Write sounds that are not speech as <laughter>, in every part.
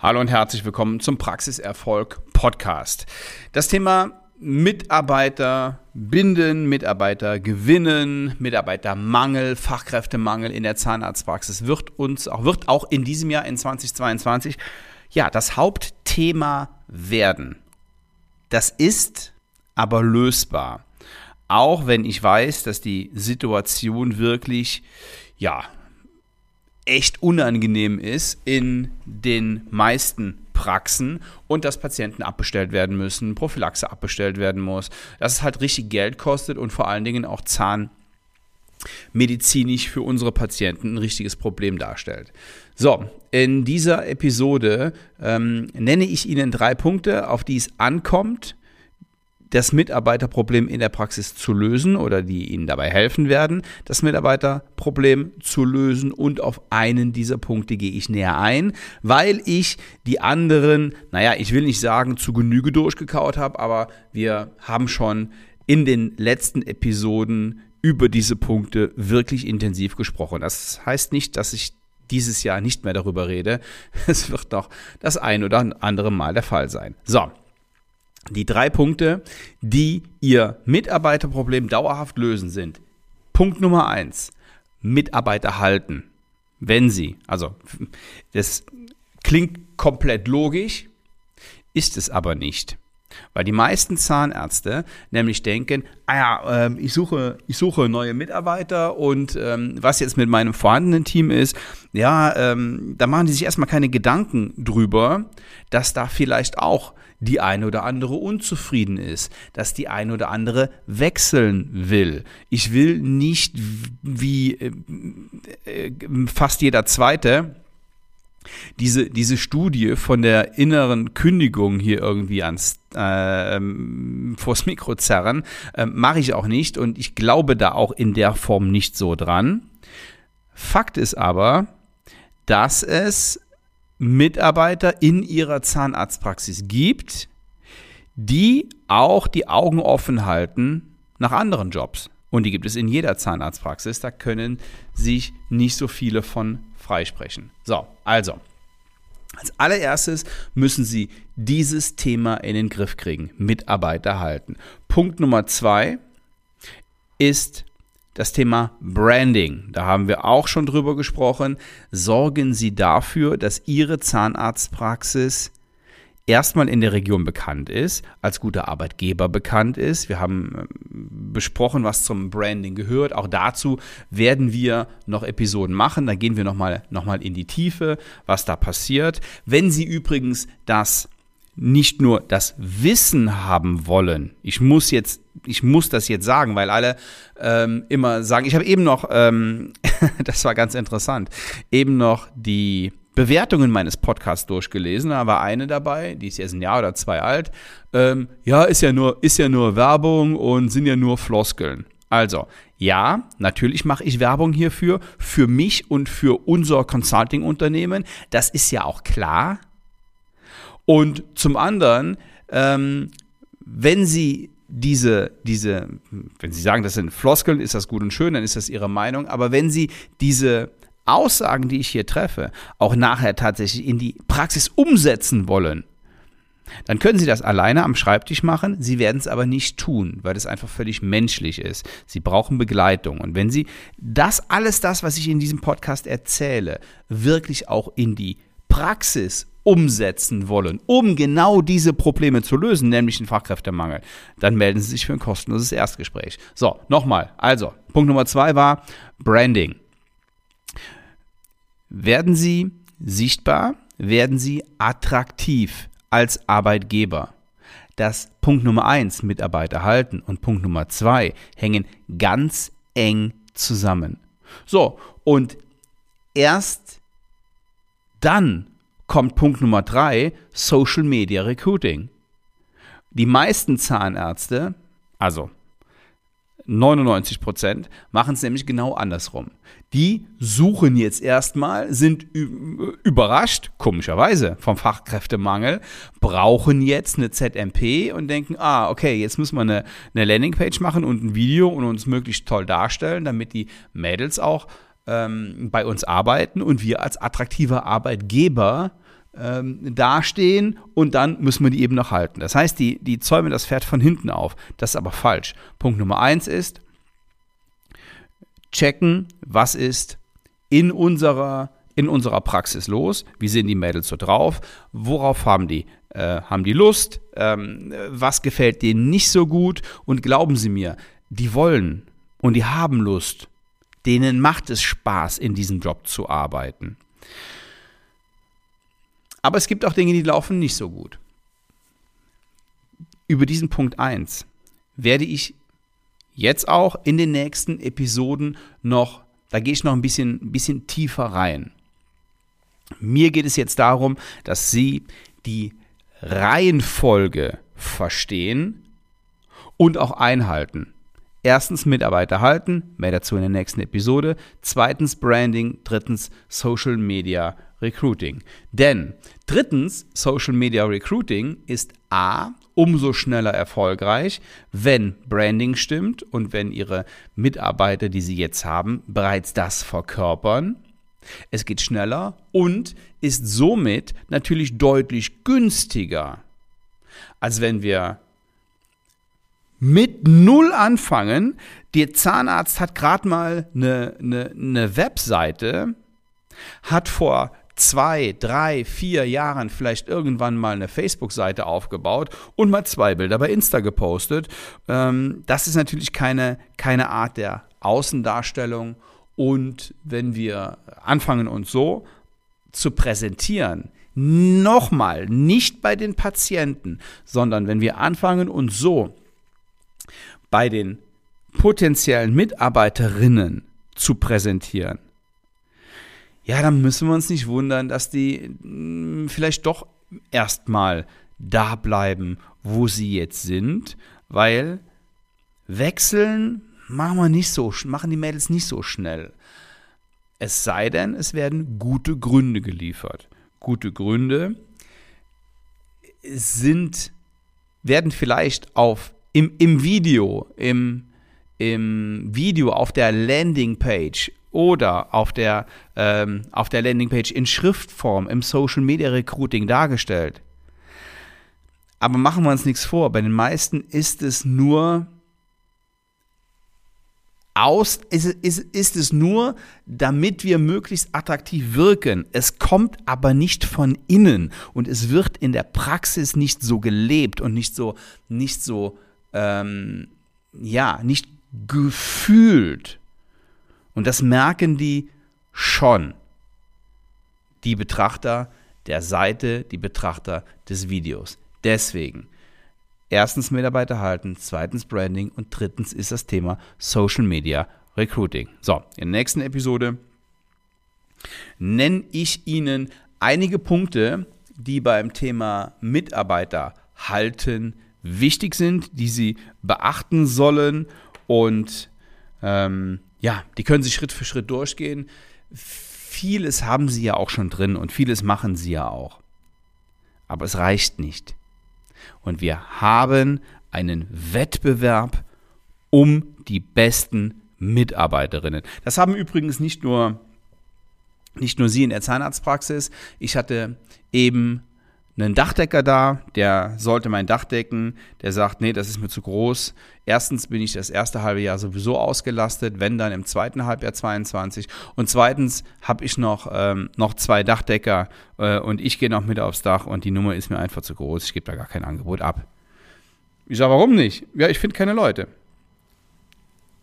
Hallo und herzlich willkommen zum Praxiserfolg Podcast. Das Thema Mitarbeiter binden, Mitarbeiter gewinnen, Mitarbeitermangel, Fachkräftemangel in der Zahnarztpraxis wird uns auch, wird auch in diesem Jahr in 2022 ja das Hauptthema werden. Das ist aber lösbar. Auch wenn ich weiß, dass die Situation wirklich ja echt unangenehm ist in den meisten Praxen und dass Patienten abbestellt werden müssen, Prophylaxe abbestellt werden muss, dass es halt richtig Geld kostet und vor allen Dingen auch zahnmedizinisch für unsere Patienten ein richtiges Problem darstellt. So, in dieser Episode ähm, nenne ich Ihnen drei Punkte, auf die es ankommt, Mitarbeiterproblem in der Praxis zu lösen oder die Ihnen dabei helfen werden, das Mitarbeiterproblem zu lösen. Und auf einen dieser Punkte gehe ich näher ein, weil ich die anderen, naja, ich will nicht sagen, zu Genüge durchgekaut habe, aber wir haben schon in den letzten Episoden über diese Punkte wirklich intensiv gesprochen. Das heißt nicht, dass ich dieses Jahr nicht mehr darüber rede. <laughs> Es wird noch das ein oder andere Mal der Fall sein. So, die drei Punkte, die Ihr Mitarbeiterproblem dauerhaft lösen, sind Punkt Nummer eins, Mitarbeiter halten. Wenn Sie, also das klingt komplett logisch, ist es aber nicht. Weil die meisten Zahnärzte nämlich denken, ah ja, äh, ich, suche, ich suche neue Mitarbeiter und ähm, was jetzt mit meinem vorhandenen Team ist, ja, ähm, da machen die sich erstmal keine Gedanken drüber, dass da vielleicht auch die eine oder andere unzufrieden ist, dass die eine oder andere wechseln will. Ich will nicht wie äh, äh, fast jeder zweite diese, diese Studie von der inneren Kündigung hier irgendwie ans äh, vors Mikro zerren, äh, mache ich auch nicht und ich glaube da auch in der Form nicht so dran. Fakt ist aber, dass es Mitarbeiter in ihrer Zahnarztpraxis gibt, die auch die Augen offen halten nach anderen Jobs. Und die gibt es in jeder Zahnarztpraxis. Da können sich nicht so viele von freisprechen. So, also. Als allererstes müssen Sie dieses Thema in den Griff kriegen. Mitarbeiter halten. Punkt Nummer zwei ist das Thema Branding. Da haben wir auch schon drüber gesprochen. Sorgen Sie dafür, dass Ihre Zahnarztpraxis erstmal in der Region bekannt ist, als guter Arbeitgeber bekannt ist. Wir haben ähm, besprochen, was zum Branding gehört. Auch dazu werden wir noch Episoden machen. Da gehen wir nochmal noch mal in die Tiefe, was da passiert. Wenn Sie übrigens das nicht nur das Wissen haben wollen. Ich muss jetzt, ich muss das jetzt sagen, weil alle ähm, immer sagen, ich habe eben noch, ähm, <laughs> das war ganz interessant, eben noch die Bewertungen meines Podcasts durchgelesen. Da war eine dabei, die ist jetzt ein Jahr oder zwei alt. Ähm, ja, ist ja nur, ist ja nur Werbung und sind ja nur Floskeln. Also, ja, natürlich mache ich Werbung hierfür, für mich und für unser Consulting-Unternehmen. Das ist ja auch klar. Und zum anderen, ähm, wenn Sie diese, diese, wenn Sie sagen, das sind Floskeln, ist das gut und schön, dann ist das Ihre Meinung. Aber wenn Sie diese Aussagen, die ich hier treffe, auch nachher tatsächlich in die Praxis umsetzen wollen, dann können Sie das alleine am Schreibtisch machen. Sie werden es aber nicht tun, weil es einfach völlig menschlich ist. Sie brauchen Begleitung. Und wenn Sie das alles, das, was ich in diesem Podcast erzähle, wirklich auch in die Praxis umsetzen wollen, um genau diese Probleme zu lösen, nämlich den Fachkräftemangel, dann melden Sie sich für ein kostenloses Erstgespräch. So, nochmal. Also, Punkt Nummer zwei war Branding. Werden Sie sichtbar, werden Sie attraktiv als Arbeitgeber. Das Punkt Nummer eins, Mitarbeiter halten, und Punkt Nummer zwei hängen ganz eng zusammen. So, und erst dann kommt Punkt Nummer drei, Social Media Recruiting. Die meisten Zahnärzte, also 99 Prozent, machen es nämlich genau andersrum. Die suchen jetzt erstmal, sind überrascht, komischerweise, vom Fachkräftemangel, brauchen jetzt eine ZMP und denken, ah, okay, jetzt müssen wir eine, eine Landingpage machen und ein Video und uns möglichst toll darstellen, damit die Mädels auch ähm, bei uns arbeiten und wir als attraktiver Arbeitgeber ähm, dastehen und dann müssen wir die eben noch halten. Das heißt, die, die zäumen das Pferd von hinten auf. Das ist aber falsch. Punkt Nummer eins ist, checken, was ist in unserer, in unserer Praxis los, wie sehen die Mädels so drauf, worauf haben die, äh, haben die Lust, ähm, was gefällt denen nicht so gut und glauben Sie mir, die wollen und die haben Lust, denen macht es Spaß, in diesem Job zu arbeiten. Aber es gibt auch Dinge, die laufen nicht so gut. Über diesen Punkt 1 werde ich jetzt auch in den nächsten Episoden noch, da gehe ich noch ein bisschen, ein bisschen tiefer rein. Mir geht es jetzt darum, dass Sie die Reihenfolge verstehen und auch einhalten. Erstens Mitarbeiter halten, mehr dazu in der nächsten Episode. Zweitens Branding, drittens Social Media Recruiting. Denn drittens Social Media Recruiting ist A umso schneller erfolgreich, wenn Branding stimmt und wenn Ihre Mitarbeiter, die Sie jetzt haben, bereits das verkörpern. Es geht schneller und ist somit natürlich deutlich günstiger, als wenn wir mit Null anfangen. Der Zahnarzt hat gerade mal eine, eine, eine Webseite, hat vor zwei, drei, vier Jahren vielleicht irgendwann mal eine Facebook-Seite aufgebaut und mal zwei Bilder bei Insta gepostet. Ähm, das ist natürlich keine, keine Art der Außendarstellung. Und wenn wir anfangen, uns so zu präsentieren, nochmal, nicht bei den Patienten, sondern wenn wir anfangen, uns so bei den potenziellen Mitarbeiterinnen zu präsentieren, ja, dann müssen wir uns nicht wundern, dass die hm, vielleicht doch erstmal da bleiben, wo sie jetzt sind, weil wechseln machen wir nicht so, machen die Mädels nicht so schnell. Es sei denn, es werden gute Gründe geliefert. Gute Gründe sind, werden vielleicht auf im, im Video, im, im Video auf der Landingpage oder auf der, ähm, auf der Landingpage in Schriftform im Social Media Recruiting dargestellt. Aber machen wir uns nichts vor, bei den meisten ist es nur aus, ist, ist, ist es nur, damit wir möglichst attraktiv wirken. Es kommt aber nicht von innen und es wird in der Praxis nicht so gelebt und nicht so, nicht so ähm, ja, nicht gefühlt. Und das merken die schon. Die Betrachter der Seite, die Betrachter des Videos. Deswegen, erstens Mitarbeiter halten, zweitens Branding und drittens ist das Thema Social Media Recruiting. So, in der nächsten Episode nenne ich Ihnen einige Punkte, die beim Thema Mitarbeiter halten wichtig sind, die sie beachten sollen. Und ähm, ja, die können sie Schritt für Schritt durchgehen. Vieles haben sie ja auch schon drin und vieles machen sie ja auch. Aber es reicht nicht. Und wir haben einen Wettbewerb um die besten Mitarbeiterinnen. Das haben übrigens nicht nur, nicht nur Sie in der Zahnarztpraxis. Ich hatte eben einen Dachdecker da, der sollte mein Dach decken, der sagt, nee, das ist mir zu groß. Erstens bin ich das erste halbe Jahr sowieso ausgelastet, wenn dann im zweiten Halbjahr 22. Und zweitens habe ich noch, ähm, noch zwei Dachdecker äh, und ich gehe noch mit aufs Dach und die Nummer ist mir einfach zu groß. Ich gebe da gar kein Angebot ab. Ich sage, warum nicht? Ja, ich finde keine Leute.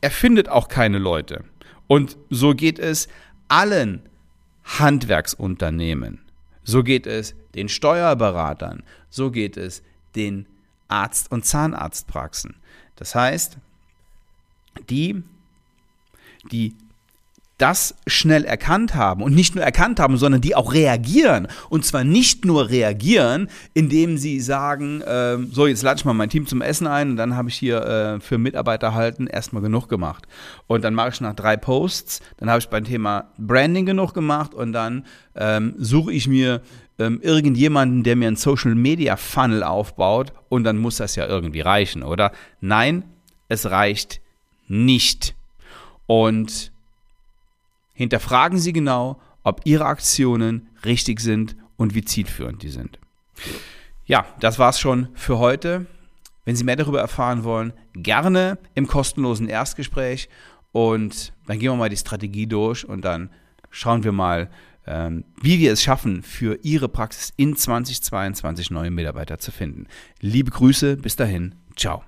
Er findet auch keine Leute. Und so geht es allen Handwerksunternehmen. So geht es den Steuerberatern, so geht es den Arzt- und Zahnarztpraxen. Das heißt, die, die das schnell erkannt haben und nicht nur erkannt haben, sondern die auch reagieren. Und zwar nicht nur reagieren, indem sie sagen, äh, so jetzt lade ich mal mein Team zum Essen ein und dann habe ich hier äh, für Mitarbeiter halten erstmal genug gemacht. Und dann mache ich nach drei Posts, dann habe ich beim Thema Branding genug gemacht und dann ähm, suche ich mir ähm, irgendjemanden, der mir einen Social Media Funnel aufbaut und dann muss das ja irgendwie reichen, oder? Nein, es reicht nicht. Und hinterfragen Sie genau, ob Ihre Aktionen richtig sind und wie zielführend die sind. Ja, das war's schon für heute. Wenn Sie mehr darüber erfahren wollen, gerne im kostenlosen Erstgespräch und dann gehen wir mal die Strategie durch und dann schauen wir mal, ähm, wie wir es schaffen, für Ihre Praxis in 2022 neue Mitarbeiter zu finden. Liebe Grüße, bis dahin, ciao.